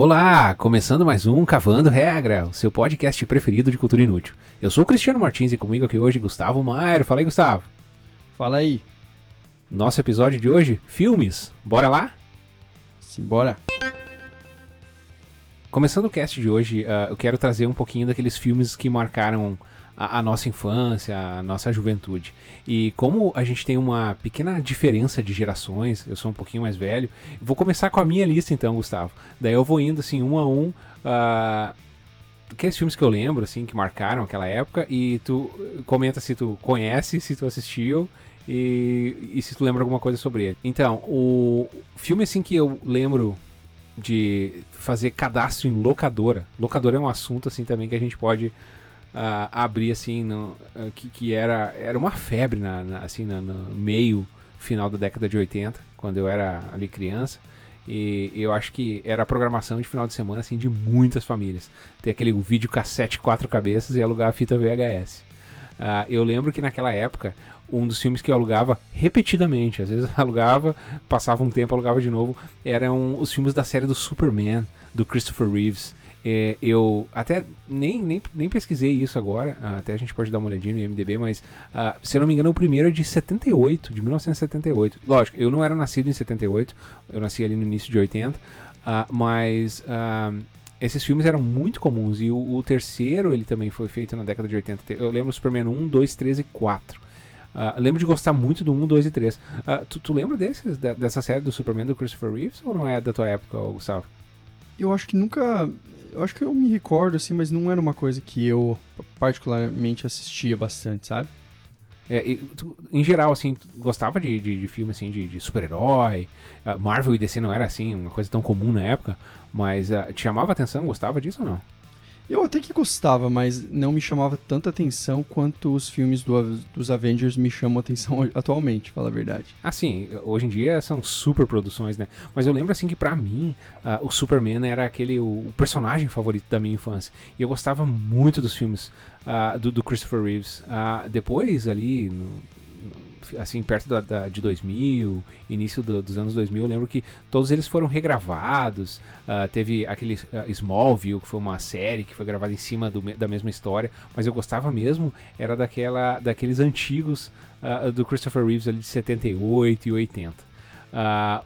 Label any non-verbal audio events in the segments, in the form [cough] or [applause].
Olá, começando mais um Cavando Regra, o seu podcast preferido de cultura inútil. Eu sou o Cristiano Martins e comigo aqui hoje Gustavo Maier. Fala aí, Gustavo. Fala aí. Nosso episódio de hoje, filmes. Bora lá? Simbora. Começando o cast de hoje, uh, eu quero trazer um pouquinho daqueles filmes que marcaram a, nossa infância, a nossa juventude. E como a gente tem uma pequena diferença de gerações, eu sou um pouquinho mais velho, vou começar com a minha lista então, Gustavo. Daí eu vou indo assim, um a um. Uh, aqueles filmes que eu lembro, assim, que marcaram aquela época, e tu comenta se tu conhece, se tu assistiu, e, e se tu lembra alguma coisa sobre ele. Então, o filme, assim, que eu lembro de fazer cadastro em locadora. Locadora é um assunto, assim, também que a gente pode uh, abrir assim, no, uh, que, que era, era uma febre na, na assim, na, no meio final da década de 80, quando eu era ali criança. E eu acho que era a programação de final de semana assim de muitas famílias. Ter aquele vídeo cassete quatro cabeças e alugar a fita VHS. Uh, ah, eu lembro que naquela época um dos filmes que eu alugava repetidamente, às vezes [laughs] alugava, passava um tempo, alugava de novo, eram os filmes da série do Superman, do Christopher Reeves. É, eu até nem, nem, nem pesquisei isso agora, até a gente pode dar uma olhadinha no IMDB, mas uh, se eu não me engano, o primeiro é de 78, de 1978. Lógico, eu não era nascido em 78, eu nasci ali no início de 80, uh, ah, mas uh, esses filmes eram muito comuns e o, o, terceiro ele também foi feito na década de 80. Eu lembro Superman 1, 2, 3 e 4. Uh, lembro de gostar muito do 1, 2 e 3. Uh, tu, tu lembra desses, dessa série do Superman do Christopher Reeves ou não é da tua época, Gustavo? Eu acho que nunca eu acho que eu me recordo, assim, mas não era uma coisa que eu particularmente assistia bastante, sabe? É, e, tu, em geral, assim, gostava de, de, de filme assim, de, de super-herói. Uh, Marvel e DC não era assim, uma coisa tão comum na época, mas uh, te chamava atenção, gostava disso ou não? Eu até que gostava, mas não me chamava tanta atenção quanto os filmes do, dos Avengers me chamam atenção [laughs] atualmente, fala a verdade. Assim, hoje em dia são super produções, né? Mas eu lembro assim que para mim uh, o Superman era aquele o, personagem favorito da minha infância. E eu gostava muito dos filmes uh, do, do, Christopher Reeves. Uh, depois ali no, assim, perto da, da, de 2000, início do, dos anos 2000, eu lembro que todos eles foram regravados. Uh, teve aquele uh, Smallville, que foi uma série que foi gravada em cima do, da mesma história, mas eu gostava mesmo, era daquela, daqueles antigos uh, do Christopher Reeves ali de 78 e 80.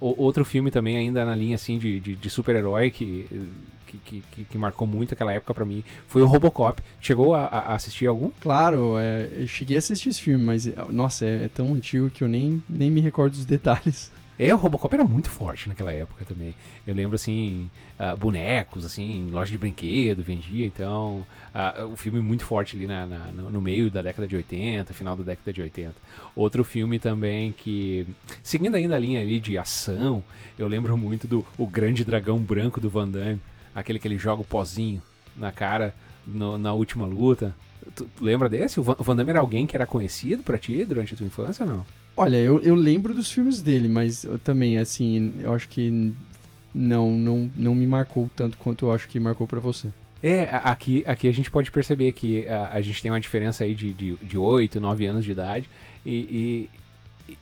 outro filme também ainda na linha assim de, de, de super-herói que que, que, que, marcou muito aquela época para mim foi o Robocop. Chegou a, a assistir algum? Claro, é, eu cheguei a assistir esse filme, mas nossa, é, é, tão antigo que eu nem, nem me recordo dos detalhes. É, o Robocop era muito forte naquela época também. Eu lembro, assim, uh, bonecos, assim, loja de brinquedo, vendia, então, uh, o filme muito forte ali na, na, no meio da década de 80, final da década de 80. Outro filme também que, seguindo ainda a linha ali de ação, eu lembro muito do O Grande Dragão Branco do Van Damme aquele que ele joga o pozinho na cara no, na última luta. Tu, tu lembra desse? O Van, o Van Damme era alguém que era conhecido para ti durante a tua infância ou não? Olha, eu, eu lembro dos filmes dele, mas eu também, assim, eu acho que não, não, não me marcou tanto quanto eu acho que marcou para você. É, aqui, aqui a gente pode perceber que a, a gente tem uma diferença aí de, de, de 8, 9 anos de idade. E,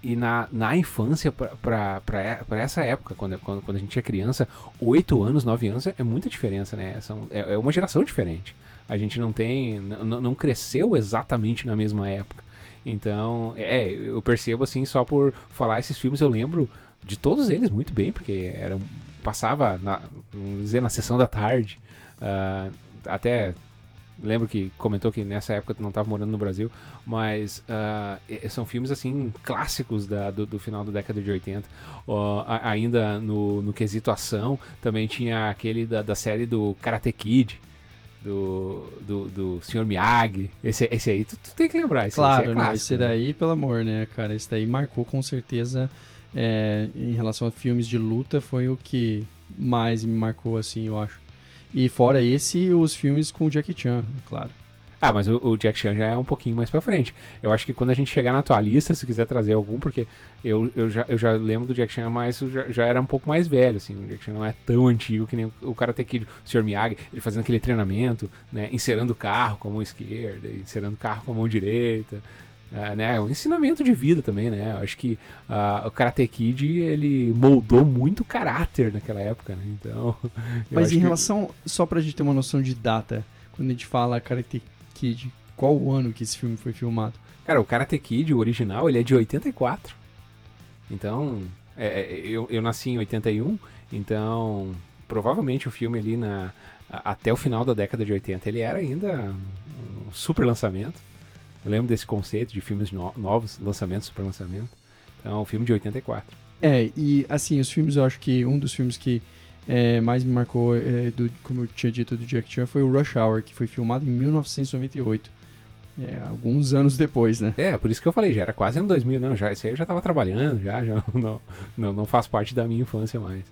e na, na infância, para essa época, quando, quando, quando a gente é criança, 8 anos, 9 anos é, é muita diferença, né? São, é, é, uma geração diferente. A gente não tem. não cresceu exatamente na mesma época. Então, é, eu percebo assim, só por falar esses filmes, eu lembro de todos eles muito bem, porque era, passava, na, vamos dizer, na sessão da tarde. Uh, até lembro que comentou que nessa época tu não estava morando no Brasil, mas uh, são filmes assim clássicos da, do, do, final da década de 80. Uh, ainda no, no quesito ação, também tinha aquele da, da série do Karate Kid. Do, do, do Sr. Miyagi. Esse, esse aí tu, tu tem que lembrar. Esse, claro, esse, é clássico, esse né? daí, né? pelo amor, né, cara? Esse daí marcou com certeza. É, em relação a filmes de luta, foi o que mais me marcou, assim, eu acho. E fora esse, os filmes com o Jackie Chan, claro. Ah, mas o, o Jack Chan já é um pouquinho mais pra frente. Eu acho que quando a gente chegar na tua lista, se quiser trazer algum, porque eu, eu, já, eu já lembro do Jack Chan, mas já, já era um pouco mais velho, assim. O Jack Chan não é tão antigo que nem o, o Karate Kid, o Sr. Miyagi, ele fazendo aquele treinamento, né? Encerando o carro com a mão esquerda, encerando o carro com a mão direita. É, né, é um ensinamento de vida também, né? Eu acho que uh, o Karate Kid ele moldou muito caráter naquela época, né? Então. [laughs] Mas em relação, que... só pra gente ter uma noção de data, quando a gente fala Karate Kid, qual o ano que esse filme foi filmado? Cara, o Karate Kid, o original, ele é de 84. Então, é, é, eu, eu nasci em 81, então provavelmente o filme ali na, até o final da década de 80 ele era ainda um super lançamento. Eu lembro desse conceito de filmes no, novos, lançamento, super lançamento. Então, é um filme de 84. É, e assim, os filmes, eu acho que um dos filmes que é, mais me marcou, é, do, como eu tinha dito, do Jack Chan foi o Rush Hour, que foi filmado em 1998. É, alguns anos depois, né? É, por isso que eu falei, já era quase ano 2000, não, já, esse aí eu já estava trabalhando, já, já [laughs] não, não, não faz parte da minha infância mais.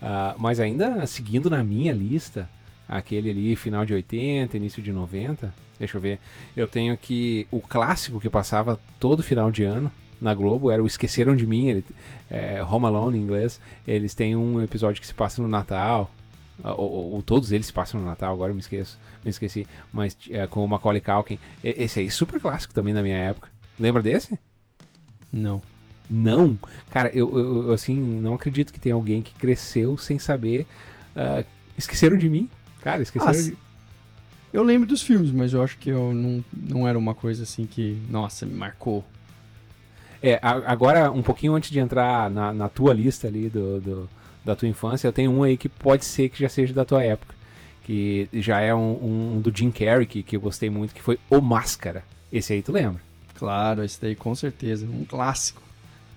Uh, mas ainda seguindo na minha lista, aquele ali final de 80, início de 90, deixa eu ver, eu tenho aqui o clássico que passava todo final de ano na Globo, era o Esqueceram de Mim, ele, é, Home Alone em inglês, eles têm um episódio que se passa no Natal, ou, ou, ou, todos eles se passam no Natal, agora eu me esqueço, me esqueci, mas é, com o Macaulay Culkin, esse aí super clássico também na minha época. Lembra desse? Não. Não? Cara, eu, eu assim, não acredito que tenha alguém que cresceu sem saber. Uh, esqueceram de mim? Cara, esqueceram ah, de... Eu lembro dos filmes, mas eu acho que eu não, não era uma coisa assim que, nossa, me marcou. É, agora, um pouquinho antes de entrar na, na tua lista ali do, do, da tua infância, eu tenho um aí que pode ser que já seja da tua época. Que já é um, um do Jim Carrey, que, que eu gostei muito, que foi O Máscara. Esse aí tu lembra? Claro, esse daí com certeza, um clássico.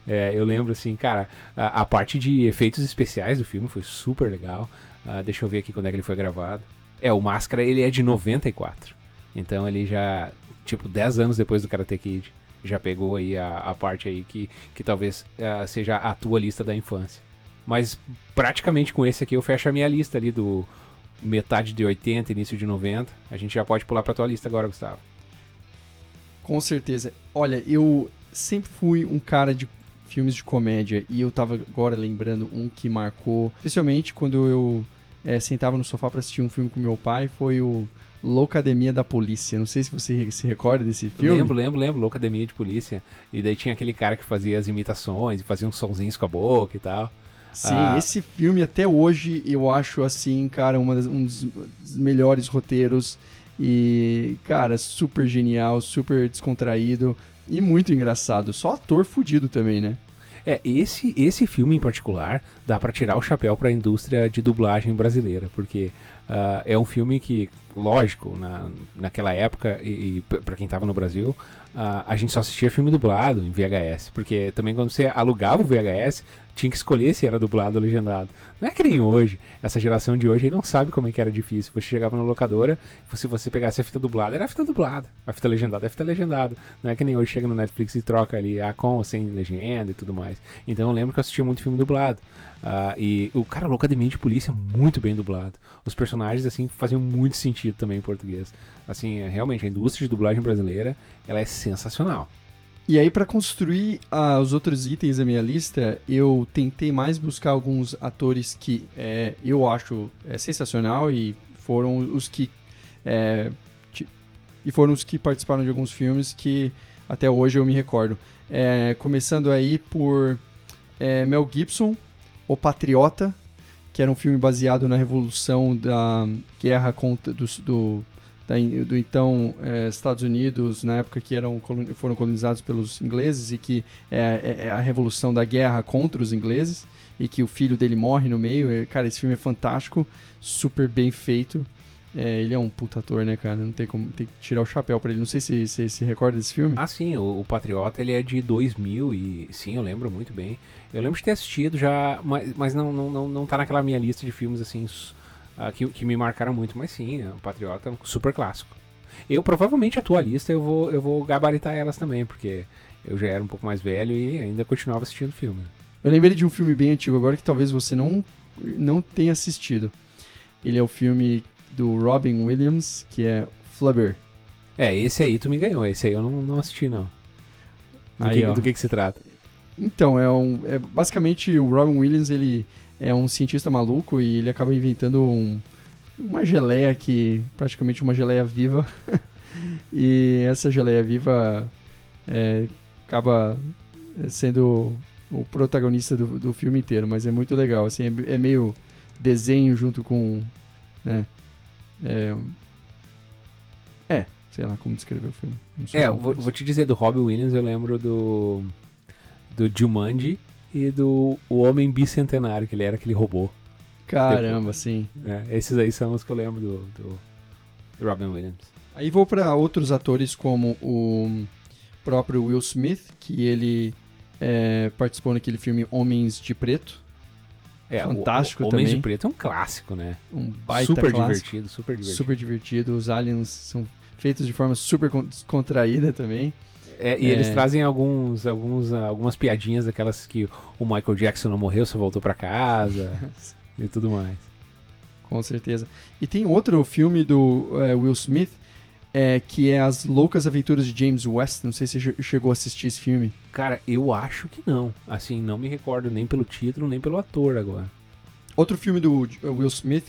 É, eu lembro assim, cara, a, a, parte de efeitos especiais do filme foi super legal. Uh, deixa eu ver aqui quando é que ele foi gravado. É, o Máscara ele é de 94. Então ele já, tipo, 10 anos depois do Karate Kid, já pegou aí a, a parte aí que, que talvez uh, seja a tua lista da infância. Mas praticamente com esse aqui eu fecho a minha lista ali do metade de 80, início de 90. A gente já pode pular pra tua lista agora, Gustavo. Com certeza. Olha, eu sempre fui um cara de filmes de comédia e eu tava agora lembrando um que marcou, especialmente quando eu é, sentava no sofá para assistir um filme com meu pai, foi o Loucademia da Polícia. Não sei se você se recorda desse filme. Lembro, lembro, lembro. Loucademia de Polícia. E daí tinha aquele cara que fazia as imitações e fazia uns sonzinhos com a boca e tal. Sim, ah. esse filme até hoje eu acho assim, cara, das, um dos melhores roteiros. E, cara, super genial, super descontraído e muito engraçado. Só ator fudido também, né? É, esse, esse filme em particular dá para tirar o chapéu para a indústria de dublagem brasileira, porque uh, é um filme que, lógico, na, naquela época, e, e para quem estava no Brasil, uh, a gente só assistia filme dublado em VHS, porque também quando você alugava o VHS, tinha que escolher se era dublado ou legendado. Não é que nem hoje. Essa geração de hoje não sabe como é que era difícil. Você chegava na locadora, se você pegasse a fita dublada, era a fita dublada. A fita legendada é a fita legendada. Não é que nem hoje chega no Netflix e troca ali a com ou sem legenda e tudo mais. Então eu lembro que eu assistia muito filme dublado. Uh, e o cara Loucademia de Polícia muito bem dublado. Os personagens assim faziam muito sentido também em português. Assim, é, realmente a indústria de dublagem brasileira, ela é sensacional. E aí, para construir ah, os outros itens da minha lista, eu tentei mais buscar alguns atores que é, eu acho é, sensacional e foram os que é, e foram os que participaram de alguns filmes que até hoje eu me recordo. É, começando aí por é, Mel Gibson, O Patriota, que era um filme baseado na revolução da guerra contra do, do da, do então é, Estados Unidos, na época que eram, foram colonizados pelos ingleses e que é, é, é, a revolução da guerra contra os ingleses e que o filho dele morre no meio. É, cara, esse filme é fantástico, super bem feito. É, ele é um puta ator, né, cara? Não tem como tem que tirar o chapéu para ele. Não sei se você se, se recorda desse filme. Ah, sim. O, o, Patriota, ele é de 2000 e... Sim, eu lembro muito bem. Eu lembro de ter assistido já, mas, mas não, não, não, não tá naquela minha lista de filmes, assim, uh, que, que me marcaram muito, mas sim, o Patriota é um super clássico. Eu provavelmente a tua lista eu vou, eu vou gabaritar elas também, porque eu já era um pouco mais velho e ainda continuava assistindo filme. Eu lembrei de um filme bem antigo agora que talvez você não, não tenha assistido. Ele é o filme do Robin Williams, que é Flubber. É, esse aí tu me ganhou, esse aí eu não, não assisti não. Do, aí, que, do que, que se trata? Então, é, um, é basicamente o Robin Williams, ele é um cientista maluco e ele acaba inventando um, uma geleia que praticamente uma geleia viva. [laughs] e essa geleia viva é, acaba sendo o protagonista do, do filme inteiro, mas é muito legal, assim, é, é meio desenho junto com, né, é, é, sei lá como descrever o filme. É, vou, vou, te dizer, do Robbie Williams eu lembro do, do Jumanji e do O Homem Bicentenário, que ele era aquele robô. Caramba, sim. É, esses aí são os que eu lembro do, do, do Robin Williams. Aí vou para outros atores como o próprio Will Smith, que ele é, participou naquele filme Homens de Preto. É, Fantástico o, o Homens também. de Preto é um clássico, né? Um baita super clássico. divertido, super divertido. Super divertido. Os aliens são feitos de forma super descontraída também. É, e é... eles trazem alguns, alguns, algumas piadinhas daquelas que o Michael Jackson não morreu, só voltou para casa [laughs] e tudo mais. Com certeza. E tem outro filme do é, Will Smith é, que é As Loucas Aventuras de James West. Não sei se você chegou a assistir esse filme. Cara, eu acho que não. Assim, não me recordo nem pelo título, nem pelo ator agora. Outro filme do Will Smith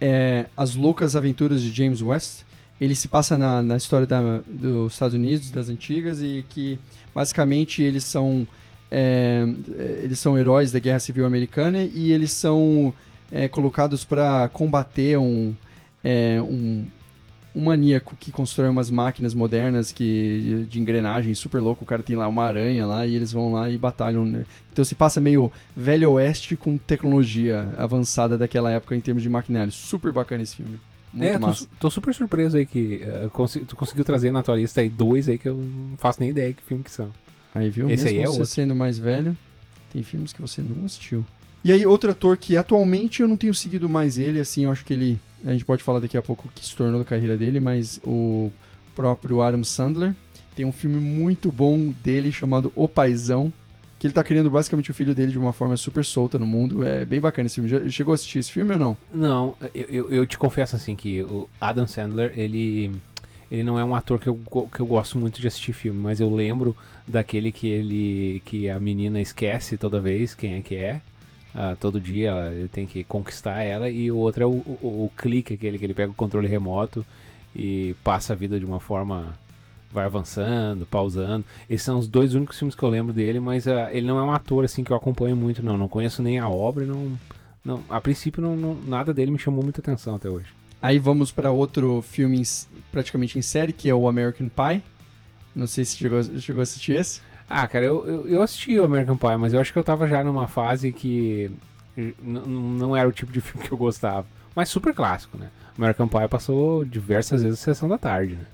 é As Loucas Aventuras de James West. Ele se passa na, na história da, dos Estados Unidos, das antigas, e que basicamente eles são, é, eles são heróis da Guerra Civil Americana e eles são é, colocados para combater um, é, um, um maníaco que constrói umas máquinas modernas que de engrenagem super louco. O cara tem lá uma aranha lá e eles vão lá e batalham. Né? Então se passa meio velho oeste com tecnologia avançada daquela época em termos de maquinário. Super bacana esse filme. Muito é, massa. Tô, tô, super surpreso aí que uh, tu conseguiu trazer na tua lista aí dois aí que eu não faço nem ideia que filme que são. Aí viu? Esse Mesmo aí é você outro. sendo mais velho, tem filmes que você não assistiu. E aí, outro ator que atualmente eu não tenho seguido mais ele, assim, eu acho que ele. A gente pode falar daqui a pouco o que se tornou da carreira dele, mas o próprio Adam Sandler tem um filme muito bom dele chamado O Paizão, que ele tá criando basicamente o filho dele de uma forma super solta no mundo. É bem bacana esse filme. Já chegou a assistir esse filme ou não? Não, eu, eu, eu te confesso assim que o Adam Sandler, ele ele não é um ator que eu, que eu gosto muito de assistir filme, mas eu lembro daquele que ele que a menina esquece toda vez quem é que é. Uh, todo dia ele tem que conquistar ela e o outro é o, o, o, clique aquele que ele pega o controle remoto e passa a vida de uma forma vai avançando, pausando. Esses são os dois únicos filmes que eu lembro dele, mas uh, ele não é um ator assim que eu acompanho muito não, não conheço nem a obra, não, não a princípio não, não nada dele me chamou muita atenção até hoje. Aí vamos para outro filme praticamente em série que é o American Pie. Não sei se chegou, chegou a assistir esse. Ah, cara, eu, eu, eu, assisti o American Pie, mas eu acho que eu tava já numa fase que não era o tipo de filme que eu gostava. Mas super clássico, né? American Pie passou diversas vezes a sessão da tarde, né?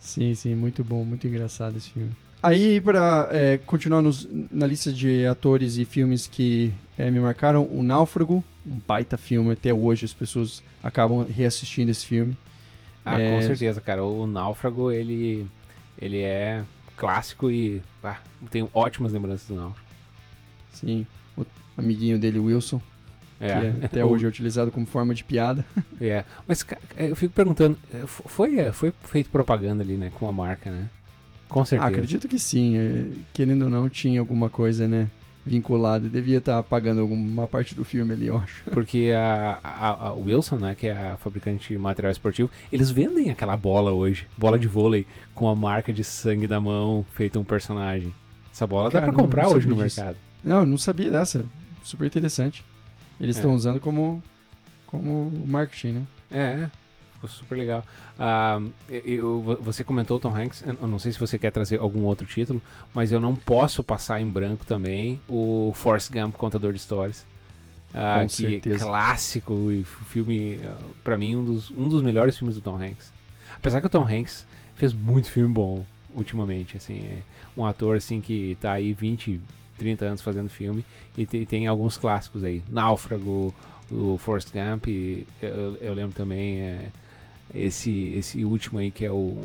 Sim, sim, muito bom, muito engraçado esse filme. Aí, pra é, continuar nos, na lista de atores e filmes que é, me marcaram, O Náufrago, um baita filme, até hoje as pessoas acabam reassistindo esse filme. Ah, é... com certeza, cara. O Náufrago, ele, ele é clássico e ah, tenho ótimas lembranças do Náufrago. Sim, o amiguinho dele, Wilson. É. Que é, até hoje é utilizado como forma de piada. [laughs] É, mas eu fico perguntando, é, foi, é, foi feito propaganda ali, né, com a marca, né? Com certeza. Ah, acredito que sim. É, querendo ou não, tinha alguma coisa, né? vinculado. Devia estar tá pagando alguma parte do filme ali, eu acho. [laughs] Porque a, a, a, Wilson, né, que é a fabricante de material esportivo, eles vendem aquela bola hoje, bola de vôlei, com a marca de sangue da mão feita um personagem. Essa bola Cara, dá pra comprar hoje no disso. mercado. Não, eu não sabia dessa. Super interessante. Eles estão é. usando como, como marketing, né? É, ficou super legal. Uh, eu, você comentou Tom Hanks, eu não sei se você quer trazer algum outro título, mas eu não posso passar em branco também o Force Gump, contador de histórias. Uh, Com que certeza. clássico e filme, uh, para mim, um dos, um dos melhores filmes do Tom Hanks. Apesar que o Tom Hanks fez muito filme bom ultimamente, assim, é um ator assim que tá aí 20, 30 anos fazendo filme e tem, tem alguns clássicos aí, Náufrago, o Forrest Gump, eu, eu lembro também é, esse, esse último aí que é o.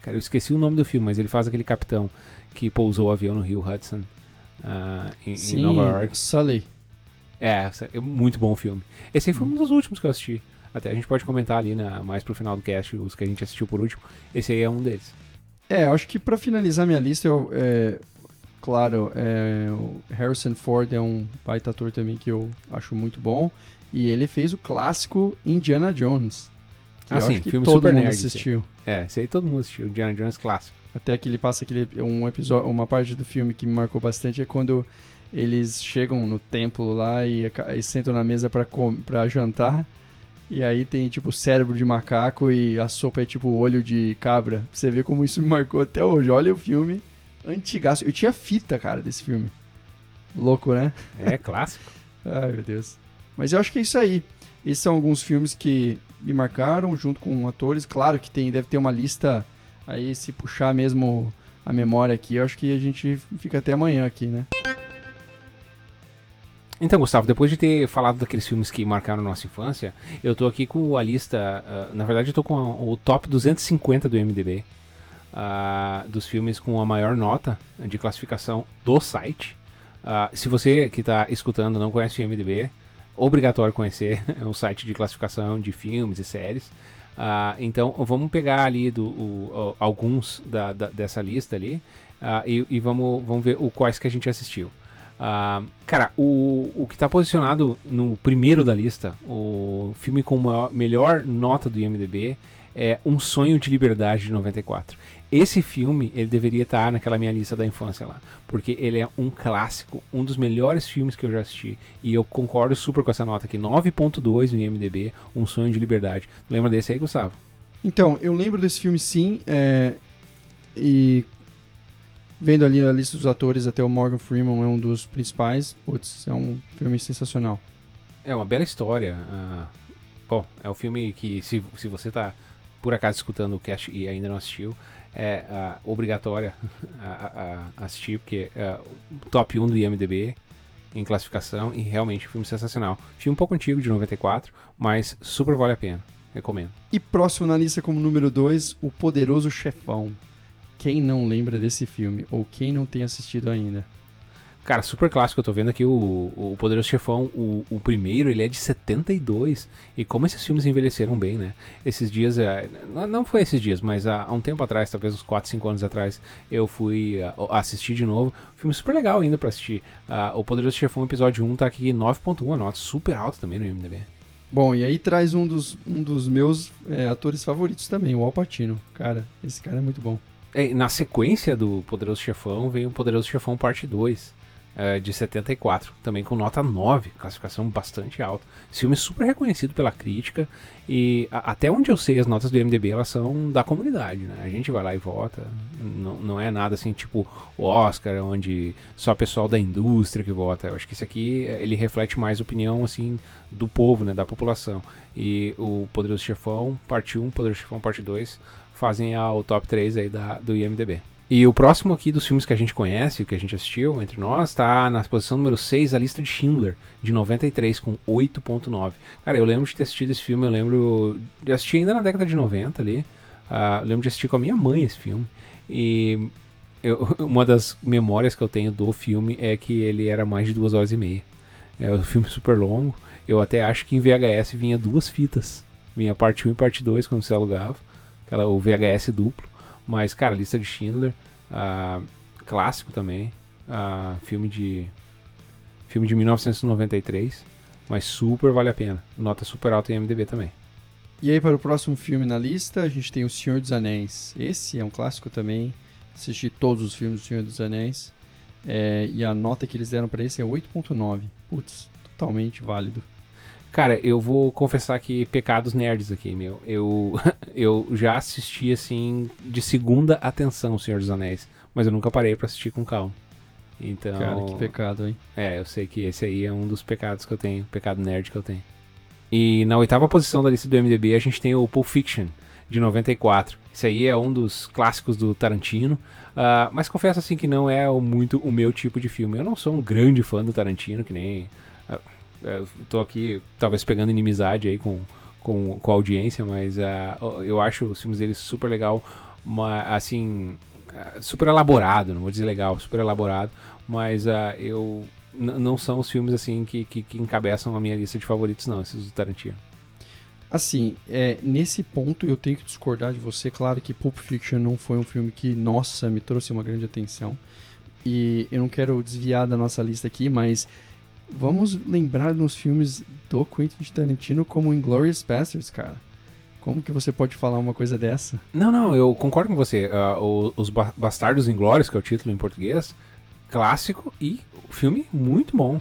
Cara, eu esqueci o nome do filme, mas ele faz aquele capitão que pousou o avião no Rio Hudson uh, em, Sim, em Nova York. Sully. É, é muito bom filme. Esse aí foi um dos últimos que eu assisti. Até a gente pode comentar ali na, mais pro final do cast os que a gente assistiu por último. Esse aí é um deles. É, acho que para finalizar minha lista, eu, é, claro, é, o Harrison Ford é um baita ator também que eu acho muito bom. E ele fez o clássico Indiana Jones. Ah, sim, acho que filme todo super mundo nerd, assistiu. É, esse aí todo mundo assistiu, Indiana Jones clássico. Até que ele passa aquele um episódio, uma parte do filme que me marcou bastante é quando eles chegam no templo lá e, e sentam na mesa pra jantar. E aí tem tipo cérebro de macaco e a sopa é tipo olho de cabra. Você vê como isso me marcou até hoje. Olha o filme antigaço. Eu tinha fita, cara, desse filme. Louco, né? É, clássico. [laughs] Ai, meu Deus. Mas eu acho que é isso aí. Esses são alguns filmes que me marcaram, junto com atores. Claro que tem, deve ter uma lista aí, se puxar mesmo a memória aqui, eu acho que a gente fica até amanhã aqui, né? Então, Gustavo, depois de ter falado daqueles filmes que marcaram nossa infância, eu tô aqui com a lista. ah, na verdade, eu tô com o top 250 do MDB. Ah, dos filmes com a maior nota de classificação do site. Ah, se você que está escutando não conhece o MDB, obrigatório conhecer. É [laughs] um site de classificação de filmes e séries. Ah, então vamos pegar ali do, o- o- alguns da- da- dessa lista ali e, e vamos, vamos ver o quais que a gente assistiu. Ah, cara, o, o que está posicionado no primeiro da lista, o filme com maior, melhor nota do IMDb é Um Sonho de Liberdade de 94. Esse filme, ele deveria estar naquela minha lista da infância lá, porque ele é um clássico, um dos melhores filmes que eu já assisti, e eu concordo super com essa nota aqui, 9.2 no IMDb, Um Sonho de Liberdade. Lembra desse aí, Gustavo? Então, eu lembro desse filme sim, é, e vendo ali a lista dos atores, até o Morgan Freeman é um dos principais. Putz, é um filme sensacional. É uma bela história. ah, bom, é um filme que, se, se você está por acaso escutando o cast e ainda não assistiu, é ah, obrigatória [laughs] a, a- a assistir, porque é top 1 do IMDB em classificação e realmente um filme sensacional. Filme um pouco antigo, de 94, mas super vale a pena. Recomendo. E próximo na lista como número 2, O Poderoso Chefão. Quem não lembra desse filme? Ou quem não tem assistido ainda? Cara, super clássico, eu tô vendo aqui o, o Poderoso Chefão, o, o primeiro, ele é de 72. E como esses filmes envelheceram bem, né? Esses dias, é, não- foi esses dias, mas há, um tempo atrás, talvez uns 4, 5 anos atrás, eu fui ah, assistir de novo. Filme super legal ainda pra assistir. Ah, o Poderoso Chefão, episódio 1, tá aqui 9.1, a nota super alta também no IMDb. Bom, e aí traz um dos, um dos meus é, atores favoritos também, o Al Pacino. Cara, esse cara é muito bom. É, na sequência do Poderoso Chefão, veio o Poderoso Chefão Parte 2, é, de 74, também com nota 9, classificação bastante alta. Filme é super reconhecido pela crítica e a- até onde eu sei as notas do MDB elas são da comunidade, né? A gente vai lá e vota, não, é nada assim tipo o Oscar, onde só pessoal da indústria que vota. Eu acho que esse aqui ele reflete mais a opinião assim do povo, né, da população. E o Poderoso Chefão, parte 1, Poderoso Chefão, parte 2, fazem o top 3 aí da, do IMDB. E o próximo aqui dos filmes que a gente conhece, que a gente assistiu entre nós, tá na posição número 6, a lista de Schindler, de 93, com 8.9. Cara, eu lembro de ter assistido esse filme, eu lembro de assistir ainda na década de 90 ali. Eu lembro de assistir com a minha mãe esse filme. E eu- [laughs] uma das memórias que eu tenho do filme é que ele era mais de duas horas e meia. É um filme super longo. Eu até acho que em VHS vinha duas fitas. Vinha parte 1 e parte 2 quando você alugava. Aquela, o VHS duplo. Mas, cara, lista de Schindler. ah, clássico também. ah, filme de. Filme de 1993. Mas super vale a pena. Nota super alta em MDB também. E aí, para o próximo filme na lista, a gente tem O Senhor dos Anéis. Esse é um clássico também. Assisti todos os filmes do Senhor dos Anéis. É, e a nota que eles deram para esse é 8.9. Putz, totalmente válido. Cara, eu vou confessar que pecados nerds aqui, meu. Eu, [laughs] eu já assisti, assim, de segunda atenção O Senhor dos Anéis. Mas eu nunca parei pra assistir com calma. Então. Cara, que pecado, hein? É, eu sei que esse aí é um dos pecados que eu tenho, pecado nerd que eu tenho. E na oitava posição da lista do MDB a gente tem o Pulp Fiction, de 94. Esse aí é um dos clássicos do Tarantino, ah, mas confesso assim que não é muito o meu tipo de filme. Eu não sou um grande fã do Tarantino, que nem... eu tô aqui talvez pegando inimizade aí com, com, com a audiência, mas ah, eu acho os filmes dele super legal, uma, assim, ah, super elaborado, não vou dizer legal, super elaborado, mas ah, eu não são os filmes assim que, que, que encabeçam a minha lista de favoritos, não, esses do Tarantino. Assim, é, nesse ponto eu tenho que discordar de você. Claro que Pulp Fiction não foi um filme que, nossa, me trouxe uma grande atenção. E eu não quero desviar da nossa lista aqui, mas vamos lembrar nos filmes do Quentin Tarantino como Inglourious Basterds, cara. Como que você pode falar uma coisa dessa? Não, não, eu concordo com você. Uh, os Bastardos Inglórios, que é o título em português, clássico e filme muito bom.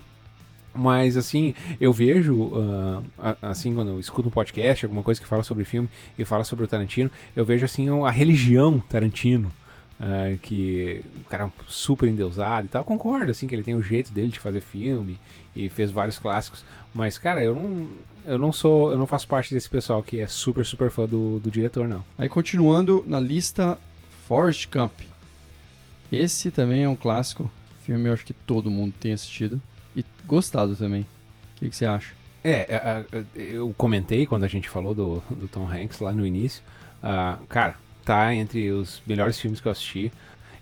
Mas, assim, eu vejo, uh, assim, quando eu escuto um podcast, alguma coisa que fala sobre filme e fala sobre o Tarantino, eu vejo, assim, a religião Tarantino. Uh, que o cara é super endeusado e tal. Concordo, assim, que ele tem o jeito dele de fazer filme e fez vários clássicos. Mas, cara, eu não, eu não sou, eu não faço parte desse pessoal que é super, super fã do, do diretor, não. Aí, continuando na lista, Forrest Gump. Esse também é um clássico. Filme eu acho que todo mundo tem assistido e gostado também. O que, que você acha? É, é, é, eu comentei quando a gente falou do, do Tom Hanks lá no início. Uh, cara, tá entre os melhores filmes que eu assisti.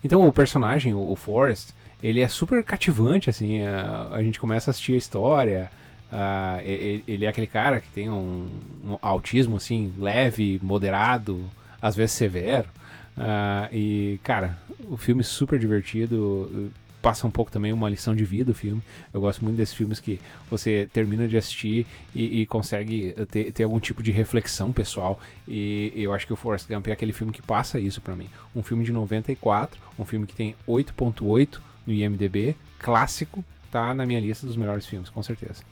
Então o personagem, o, o Forrest, ele é super cativante, assim. Uh, a gente começa a assistir a história. Uh, ele, ele, é aquele cara que tem um, um, autismo, assim, leve, moderado, às vezes severo. Uh, e, cara, o filme é super divertido passa um pouco também uma lição de vida o filme. Eu gosto muito desses filmes que você termina de assistir e, e consegue ter, ter, algum tipo de reflexão pessoal. E eu acho que o Forrest Gump é aquele filme que passa isso para mim. Um filme de 94, um filme que tem 8.8 no IMDb, clássico, tá na minha lista dos melhores filmes, com certeza.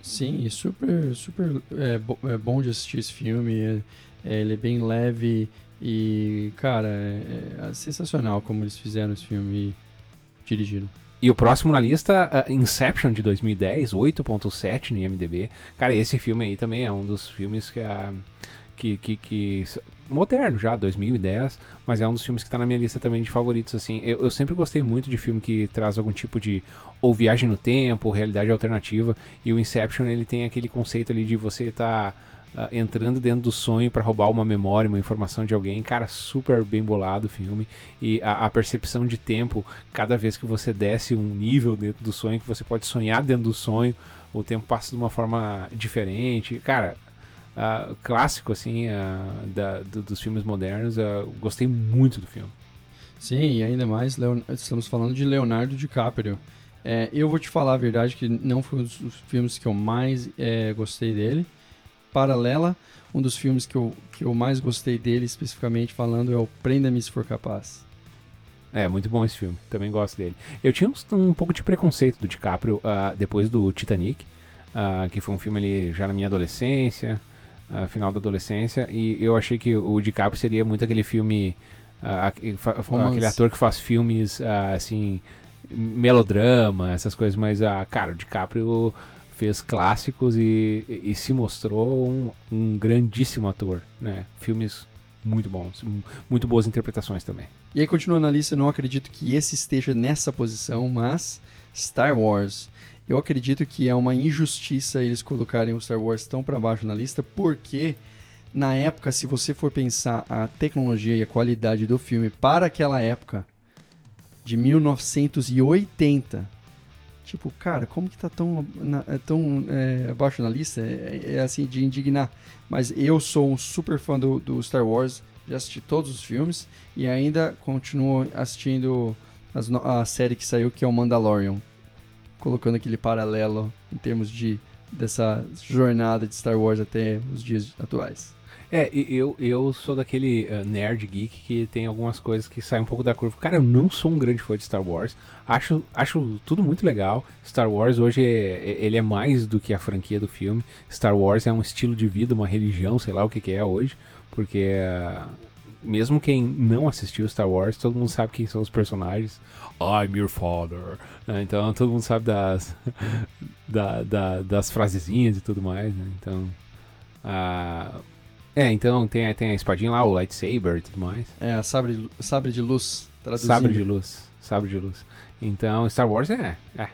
Sim, e super, super é, é bom de assistir esse filme. É, é, ele é bem leve e, cara, é, é sensacional como eles fizeram esse filme dirigiram. E o próximo na lista, uh, Inception de 2010, 8.7 no IMDb. Cara, esse filme aí também é um dos filmes que, uh, que, que, que, moderno já, 2010, mas é um dos filmes que está na minha lista também de favoritos, assim. Eu, eu, sempre gostei muito de filme que traz algum tipo de ou viagem no tempo, ou realidade alternativa, e o Inception, ele tem aquele conceito ali de você estar... Tá uh, entrando dentro do sonho para roubar uma memória, uma informação de alguém. Cara, super bem bolado o filme. E a, a, percepção de tempo, cada vez que você desce um nível dentro do sonho, que você pode sonhar dentro do sonho, o tempo passa de uma forma diferente. Cara, uh, clássico, assim, uh, da, do, dos filmes modernos. gostei muito do filme. Sim, e ainda mais, Leon... estamos falando de Leonardo DiCaprio. É, eu vou te falar a verdade que não foi um dos filmes que eu mais é, gostei dele paralela. Um dos filmes que eu, que eu mais gostei dele, especificamente falando, é o Prenda-me se for capaz. É, muito bom esse filme. Também gosto dele. Eu tinha um, um pouco de preconceito do DiCaprio uh, depois do Titanic, uh, que foi um filme ali já na minha adolescência, uh, final da adolescência, e eu achei que o DiCaprio seria muito aquele filme, aquele ator que faz filmes assim, melodrama, essas coisas, mas, cara, o DiCaprio fez clássicos e, e se mostrou um, um, grandíssimo ator, né? Filmes muito bons, muito boas interpretações também. E aí, continuando na lista, não acredito que esse esteja nessa posição, mas Star Wars. Eu acredito que é uma injustiça eles colocarem o Star Wars tão para baixo na lista, porque na época, se você for pensar a tecnologia e a qualidade do filme para aquela época de 1980, Tipo, cara, como que tá tão, na, é tão é, abaixo na lista? É, é, assim, de indignar. Mas eu sou um super fã do, do, Star Wars, já assisti todos os filmes e ainda continuo assistindo as, a série que saiu, que é o Mandalorian. Colocando aquele paralelo em termos de dessa jornada de Star Wars até os dias atuais. É, eu, eu sou daquele uh, nerd geek que tem algumas coisas que saem um pouco da curva. Cara, eu não sou um grande fã de Star Wars. Acho, acho tudo muito legal. Star Wars hoje é, é, ele é mais do que a franquia do filme. Star Wars é um estilo de vida, uma religião, sei lá o que, que é hoje. Porque uh, mesmo quem não assistiu Star Wars, todo mundo sabe quem são os personagens. I'm your father. Né? Então todo mundo sabe das, [laughs] da, da, das frasezinhas e tudo mais. Né? Então. Uh, é, então tem, tem a espadinha lá, o lightsaber e tudo mais. É, a sabre, sabre de luz. Traduzindo. Sabre de luz. Sabre de luz. Então, Star Wars é, é.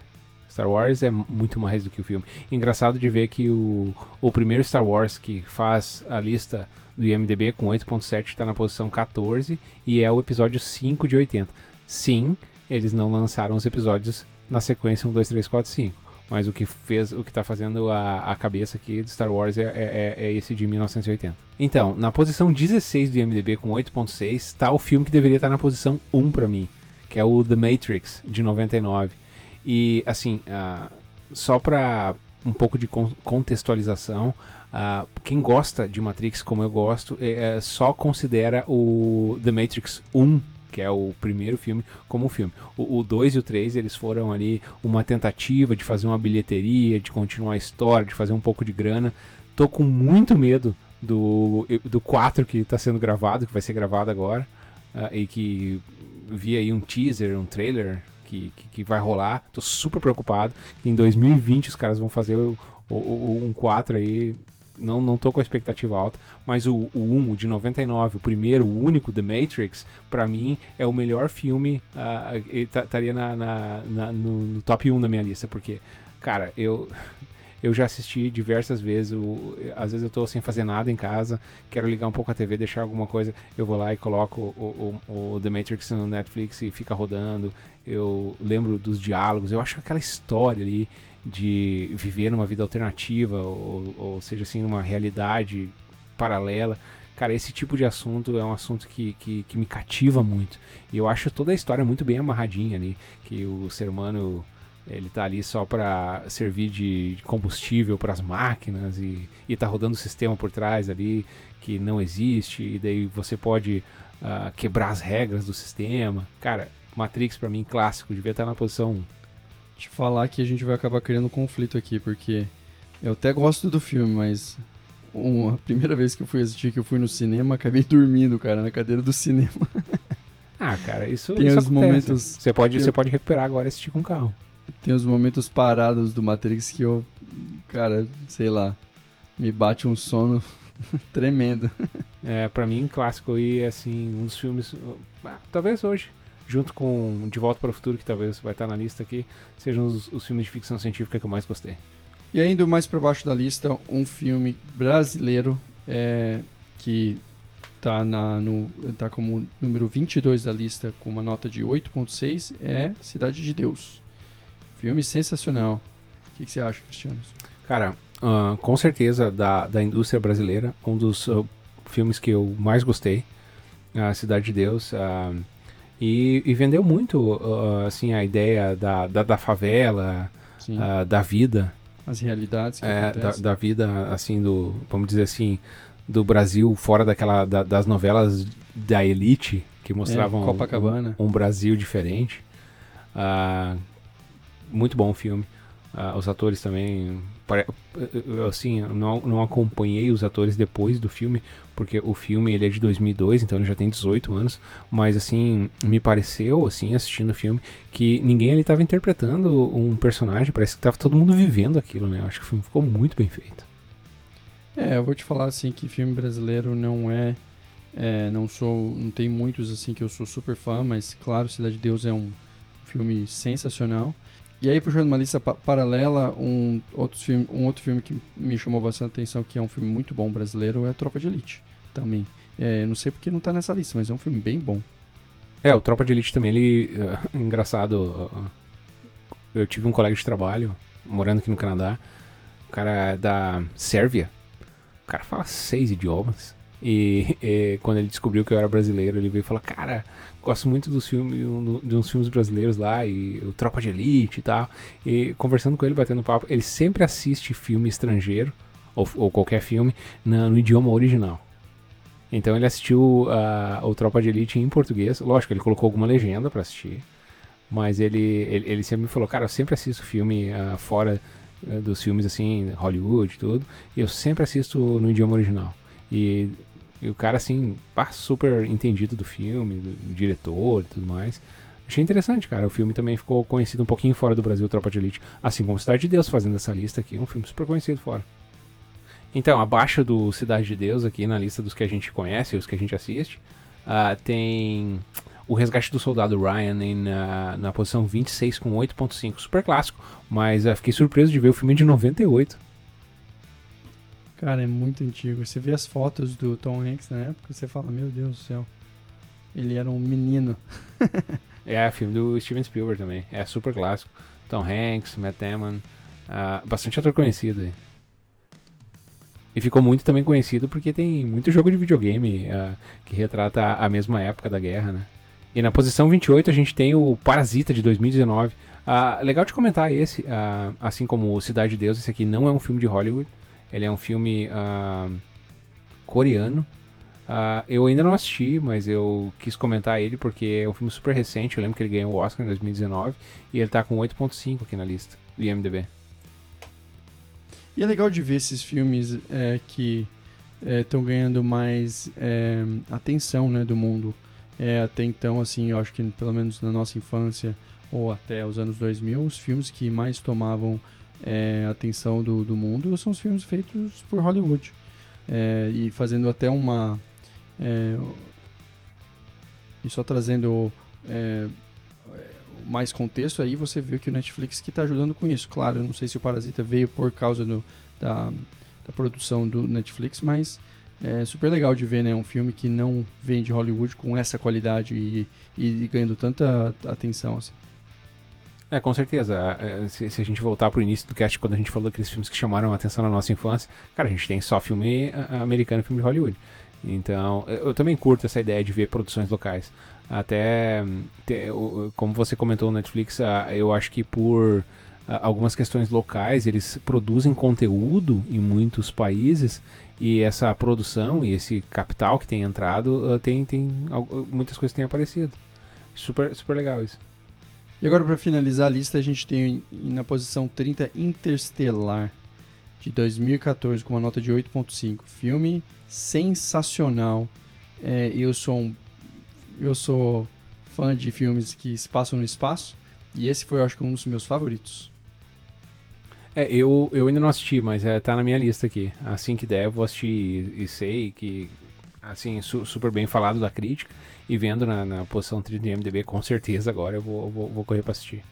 Star Wars é muito mais do que o filme. Engraçado de ver que o, o primeiro Star Wars que faz a lista do IMDB com 8.7 está na posição 14 e é o episódio 5 de 80. Sim, eles não lançaram os episódios na sequência 1, 2, 3, 4, 5. Mas o que fez, o que tá fazendo a, a cabeça aqui de Star Wars é, é, é, esse de 1980. Então, na posição 16 do IMDb com 8.6 está o filme que deveria estar na posição 1 para mim, que é o The Matrix de 99. E assim, uh, só para um pouco de contextualização, Uh, quem gosta de Matrix, como eu gosto, é, é, só considera o The Matrix 1, que é o primeiro filme, como um filme. O 2 e o 3, eles foram ali uma tentativa de fazer uma bilheteria, de continuar a história, de fazer um pouco de grana. Tô com muito medo do, do 4 que está sendo gravado, que vai ser gravado agora, uh, e que vi aí um teaser, um trailer que, que, que, vai rolar. Tô super preocupado. Em 2020 os caras vão fazer o, o, o um 4 aí não, não tô com a expectativa alta, mas o, o 1, o de 99, o primeiro, o único, The Matrix, para mim é o melhor filme, uh, estaria na, na, no, top 1 da minha lista, porque, cara, eu eu já assisti diversas vezes, o, às vezes eu tô sem fazer nada em casa, quero ligar um pouco a TV, deixar alguma coisa, eu vou lá e coloco o, o, o The Matrix no Netflix e fica rodando, eu lembro dos diálogos, eu acho aquela história ali de viver numa vida alternativa, ou, ou seja assim, numa realidade paralela. Cara, esse tipo de assunto é um assunto que, que, que, me cativa muito. E eu acho toda a história muito bem amarradinha ali, que o ser humano ele tá ali só para servir de combustível para as máquinas e, e tá rodando o sistema por trás ali que não existe e daí você pode uh, quebrar as regras do sistema. Cara, Matrix para mim clássico, devia estar na posição 1 te falar que a gente vai acabar criando um conflito aqui, porque eu até gosto do filme, mas uma, a primeira vez que eu fui assistir, que eu fui no cinema, acabei [laughs] dormindo, cara, na cadeira do cinema. [laughs] Ah, cara, isso, Tem isso os momentos... Você pode, você pode recuperar agora e assistir com o carro. Tem os momentos parados do Matrix que eu, cara, sei lá, me bate um sono [laughs] tremendo. É, pra mim, clássico e, assim, um dos filmes... Ah, talvez hoje junto com De Volta para o Futuro, que talvez vai estar na lista aqui, sejam os, os filmes de ficção científica que eu mais gostei. E ainda mais para baixo da lista, um filme brasileiro é, que está no, tá como número 22 da lista, com uma nota de 8.6, é Cidade de Deus. Filme sensacional. O que, que você acha, Cristiano? Cara, uh, com certeza da, da indústria brasileira, um dos uh, filmes que eu mais gostei, a Cidade de Deus. Uh, e, e vendeu muito, uh, assim, a ideia da, da, da favela, uh, da vida. As realidades que é, da, da, vida, assim, do, vamos dizer assim, do Brasil fora daquela, da, das novelas da elite, que mostravam é, um, um, Brasil diferente. Uh, muito bom o filme. Uh, os atores também. Assim, não, não acompanhei os atores depois do filme, porque o filme ele é de 2002, então ele já tem 18 anos, mas assim, me pareceu, assim, assistindo o filme, que ninguém ali estava interpretando um personagem, parece que estava todo mundo vivendo aquilo, né? Eu acho que o filme ficou muito bem feito. É, eu vou te falar assim que filme brasileiro não é, é não sou, não tem muitos assim que eu sou super fã, mas claro, Cidade de Deus é um filme sensacional. E aí, puxando uma lista pa paralela, um outro, filme, um outro filme que me chamou bastante atenção, que é um filme muito bom brasileiro, é Tropa de Elite também. É, não sei porque não tá nessa lista, mas é um filme bem bom. É, o Tropa de Elite também, ele. Uh, [laughs] engraçado. Uh, eu tive um colega de trabalho, morando aqui no Canadá. O cara é da Sérvia. O cara fala seis idiomas. [laughs] E, quando ele descobriu que eu era brasileiro, ele veio e falou: Cara, gosto muito dos filmes, de uns filmes brasileiros lá, e o Tropa de Elite e tal. E conversando com ele, batendo papo, ele sempre assiste filme estrangeiro, ou, ou qualquer filme, na, no idioma original. Então ele assistiu uh, o Tropa de Elite em português. Lógico, ele colocou alguma legenda para assistir. Mas ele, ele, ele, sempre me falou, cara, eu sempre assisto filme uh, fora uh, dos filmes assim, Hollywood e tudo. E eu sempre assisto no idioma original. E, e o cara, assim, super entendido do filme, do, diretor e tudo mais. Achei interessante, cara. O filme também ficou conhecido um pouquinho fora do Brasil, Tropa de Elite. Assim como Cidade de Deus fazendo essa lista aqui. Um filme super conhecido fora. Então, abaixo do Cidade de Deus, aqui na lista dos que a gente conhece, os que a gente assiste, uh, tem o Resgate do Soldado Ryan em, uh, na posição 26 com 8.5. Super clássico, mas uh, fiquei surpreso de ver o filme de 98. Cara, é muito antigo. Você vê as fotos do Tom Hanks na época, você fala, meu Deus do céu. Ele era um menino. [laughs] é, filme do Steven Spielberg também. É super clássico. Tom Hanks, Matt Damon. Uh, bastante ator conhecido aí. E ficou muito também conhecido porque tem muito jogo de videogame uh, que retrata a mesma época da guerra, né? E na posição 28 a gente tem o Parasita de 2019. Uh, ah, legal de comentar esse, uh, assim como Cidade de Deus, esse aqui não é um filme de Hollywood. Ele é um filme uh, coreano. Uh, eu ainda não assisti, mas eu quis comentar ele porque é um filme super recente. Eu lembro que ele ganhou o Oscar em 2019 e ele tá com 8.5 aqui na lista do IMDb. E é legal de ver esses filmes é, que estão é, ganhando mais é, atenção né, do mundo. É, até então, assim, eu acho que pelo menos na nossa infância ou até os anos 2000, os filmes que mais tomavam é, atenção do, do mundo são os filmes feitos por Hollywood. É, e fazendo até uma. É, e só trazendo é, mais contexto aí, você viu que o Netflix que está ajudando com isso. Claro, eu não sei se o Parasita veio por causa do, da, da produção do Netflix, mas é super legal de ver, né? Um filme que não vem de Hollywood com essa qualidade e, e, ganhando tanta atenção, assim. É, com certeza. É, se, se, a gente voltar pro início do cast, quando a gente falou daqueles filmes que chamaram a atenção na nossa infância, cara, a gente tem só filme americano filme de Hollywood. Então, eu também curto essa ideia de ver produções locais. Até, como você comentou no Netflix, eu acho que por algumas questões locais, eles produzem conteúdo em muitos países e essa produção e esse capital que tem entrado tem, tem muitas coisas têm aparecido. Super, super legal isso. E agora, para finalizar a lista, a gente tem na posição 30 Interstellar, de 2014, com uma nota de 8.5. Filme sensacional. É, eu sou um, eu sou fã de filmes que se passam no espaço, e esse foi, eu acho, um dos meus favoritos. É, eu, eu ainda não assisti, mas é, tá na minha lista aqui. Assim que der, eu vou assistir e, e sei que, assim, su super bem falado da crítica e vendo na, na posição 30 de MDB, com certeza agora eu vou, vou, vou correr para assistir.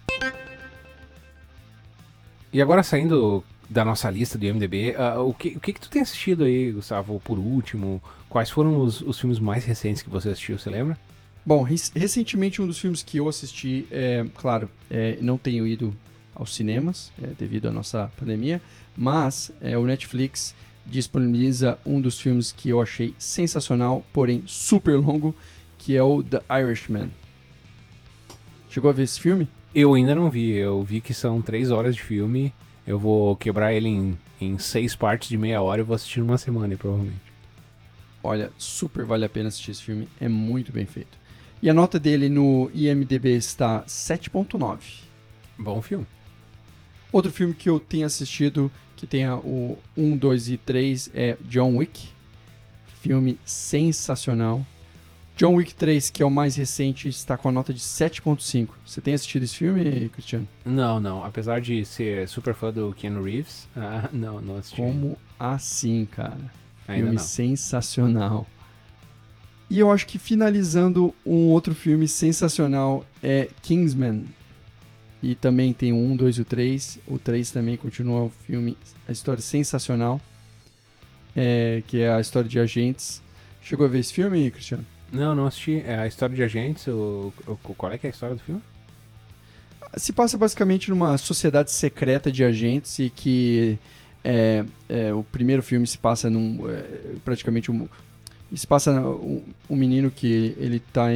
E agora saindo da nossa lista do MDB, uh, ah, o, que, o que que tu tem assistido aí, Gustavo, por último? Quais foram os, os filmes mais recentes que você assistiu, você lembra? Bom, recentemente um dos filmes que eu assisti, é, claro, é, não tenho ido aos cinemas é, devido à nossa pandemia, mas é, o Netflix disponibiliza um dos filmes que eu achei sensacional, porém super longo, que é o The Irishman. Chegou a ver esse filme? Eu ainda não vi. Eu vi que são três horas de filme. Eu vou quebrar ele em, em seis partes de meia hora e vou assistir numa semana, provavelmente. Olha, super vale a pena assistir esse filme. É muito bem feito. E a nota dele no IMDB está 7.9. Bom filme. Outro filme que eu tenho assistido, que tem o 1, 2 e 3, é John Wick. Filme sensacional. John Wick 3, que é o mais recente, está com a nota de 7.5. Você tem assistido esse filme, Cristiano? Não, não. Apesar de ser super fã do Keanu Reeves, [laughs] ah, não, não assisti. Como assim, cara? Ainda filme não. sensacional. E eu acho que finalizando um outro filme sensacional é Kingsman. E também tem o 1, 2 e o 3. O 3 também continua o filme, a história sensacional. É, que é a história de agentes. Chegou a ver esse filme, Cristiano? Não, não assisti. É a história de agentes. O, o, qual é que é a história do filme? Se passa basicamente numa sociedade secreta de agentes e que é, é, o primeiro filme se passa num é, praticamente um, se passa um, um, menino que ele está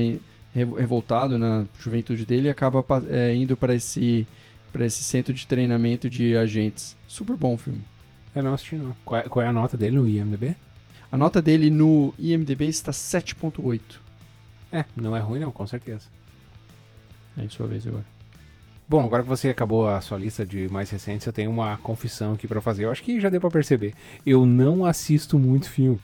revoltado na juventude dele e acaba é, indo para esse para esse centro de treinamento de agentes. Super bom o filme. Eu não assisti não. Qual é, qual é a nota dele no IMDb? A nota dele no IMDB está 7.8. É, não é ruim não, com certeza. É sua vez agora. Bom, agora que você acabou a sua lista de mais recentes, eu tenho uma confissão aqui para fazer. Eu acho que já deu para perceber. Eu não assisto muito filme.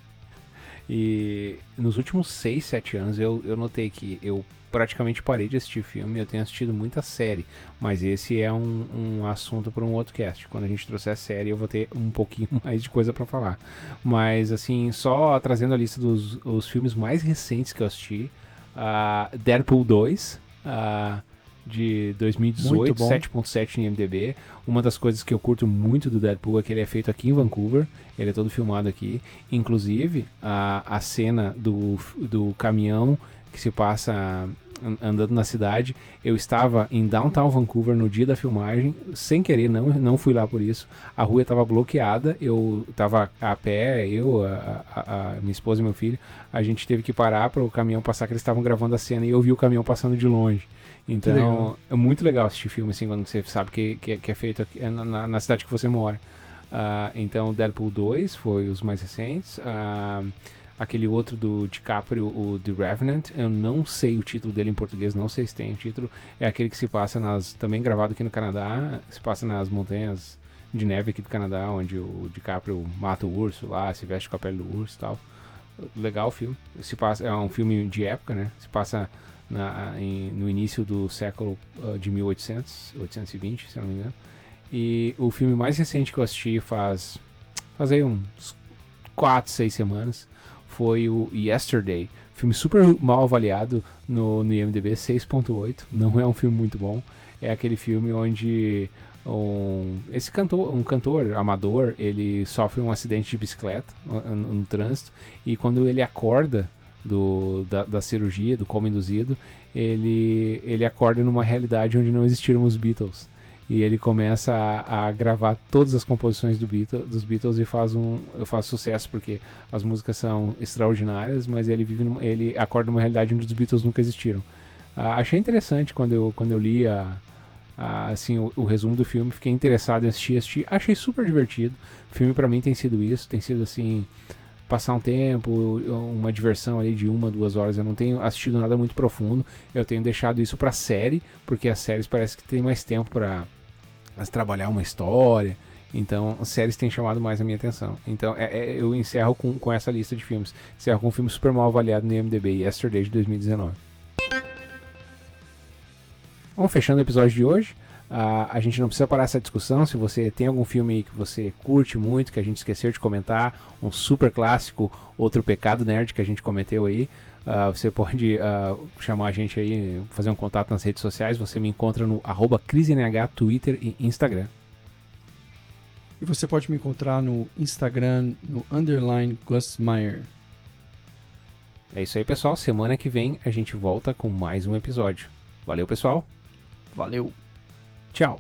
E nos últimos 6, 7 anos eu, eu notei que eu praticamente parei de assistir filme, eu tenho assistido muita série, mas esse é um, um assunto para um outro cast. Quando a gente trouxer a série, eu vou ter um pouquinho [laughs] mais de coisa para falar. Mas, assim, só trazendo a lista dos os filmes mais recentes que eu assisti: uh, Deadpool 2. Uh, de 2018, 7.7 em MDB. Uma das coisas que eu curto muito do Deadpool é que ele é feito aqui em Vancouver, ele é todo filmado aqui. Inclusive, a, a cena do, do caminhão que se passa andando na cidade. Eu estava em downtown Vancouver no dia da filmagem, sem querer, não, não fui lá por isso. A rua estava bloqueada, eu estava a pé, eu, a, a, a, minha esposa e meu filho. A gente teve que parar para o caminhão passar, que eles estavam gravando a cena e eu vi o caminhão passando de longe. Então, é muito legal assistir filme assim, quando você sabe que, que, que é feito é na, na, cidade que você mora. Uh, então, Deadpool 2 foi os mais recentes. Uh, aquele outro do DiCaprio, o The Revenant, eu não sei o título dele em português, não sei se tem o título. É aquele que se passa nas. também gravado aqui no Canadá, se passa nas montanhas de neve aqui do Canadá, onde o DiCaprio mata o urso lá, se veste com a pele do urso e tal. Legal o filme. Se passa, é um filme de época, né? Se passa na, em, no início do século uh, de 1800, 820, se não me engano. E o filme mais recente que eu assisti faz, faz aí uns 4, 6 semanas foi o Yesterday. Filme super mal avaliado no, no IMDB, 6.8. Não é um filme muito bom. É aquele filme onde um, esse cantor, um cantor amador, ele sofre um acidente de bicicleta no, no trânsito e quando ele acorda do, da, da, cirurgia, do coma induzido, ele, ele acorda numa realidade onde não existiram os Beatles e ele começa a, a gravar todas as composições do Beatles, dos Beatles e faz um faz sucesso porque as músicas são extraordinárias, mas ele vive ele acorda numa realidade onde os Beatles nunca existiram. Ah, achei interessante quando eu, quando eu li a, assim o, o, resumo do filme, fiquei interessado em assistir, assistir, achei super divertido. O filme para mim tem sido isso, tem sido assim passar um tempo, uma diversão ali de uma, duas horas. Eu não tenho assistido nada muito profundo. Eu tenho deixado isso para série, porque as séries parece que tem mais tempo para trabalhar uma história. Então, as séries têm chamado mais a minha atenção. Então, é, é, eu encerro com, com essa lista de filmes. Encerro com um filme super mal avaliado no IMDb, Yesterday de 2019. Vamos fechando o episódio de hoje. Uh, a gente não precisa parar essa discussão. Se você tem algum filme que você curte muito, que a gente esqueceu de comentar, um super clássico, outro pecado nerd que a gente cometeu aí, uh, você pode uh, chamar a gente aí, fazer um contato nas redes sociais. Você me encontra no arroba CriseNH, Twitter e Instagram. E você pode me encontrar no Instagram, no underline Gustmeyer. É isso aí, pessoal. Semana que vem a gente volta com mais um episódio. Valeu, pessoal. Valeu. Tchau.